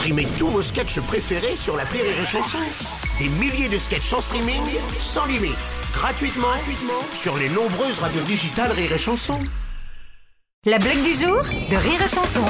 Streamez tous vos sketchs préférés sur la Rire et Chanson. Des milliers de sketchs en streaming, sans limite, gratuitement, gratuitement sur les nombreuses radios digitales Rire et Chanson. La blague du jour de Rire et Chanson.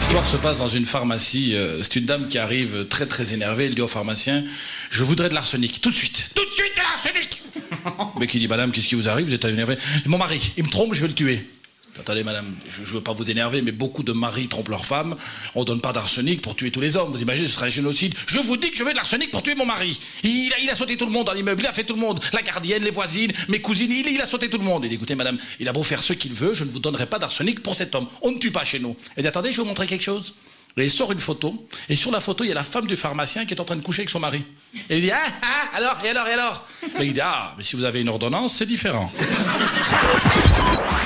L'histoire se passe dans une pharmacie. euh, C'est une dame qui arrive très très énervée. Elle dit au pharmacien Je voudrais de l'arsenic, tout de suite. Tout de suite de l'arsenic Mais qui dit Madame, qu'est-ce qui vous arrive? Vous êtes énervé. Mon mari, il me trompe, je vais le tuer. Attendez, madame, je ne veux pas vous énerver, mais beaucoup de maris trompent leurs femmes. On donne pas d'arsenic pour tuer tous les hommes. Vous imaginez, ce serait un génocide. Je vous dis que je veux de l'arsenic pour tuer mon mari. Il a, sauté tout le monde dans l'immeuble, il a fait tout le monde. La gardienne, les voisines, mes cousines, il, il a sauté tout le monde. Il dit, écoutez, madame, il a beau faire ce qu'il veut, je ne vous donnerai pas d'arsenic pour cet homme. On ne tue pas chez nous. Elle dit, attendez, je vais vous montrer quelque chose. Et il sort une photo, et sur la photo, il y a la femme du pharmacien qui est en train de coucher avec son mari. Et il dit, ah, ah, alors, et alors, et alors? Et il dit, ah, mais si vous avez une ordonnance, c'est différent.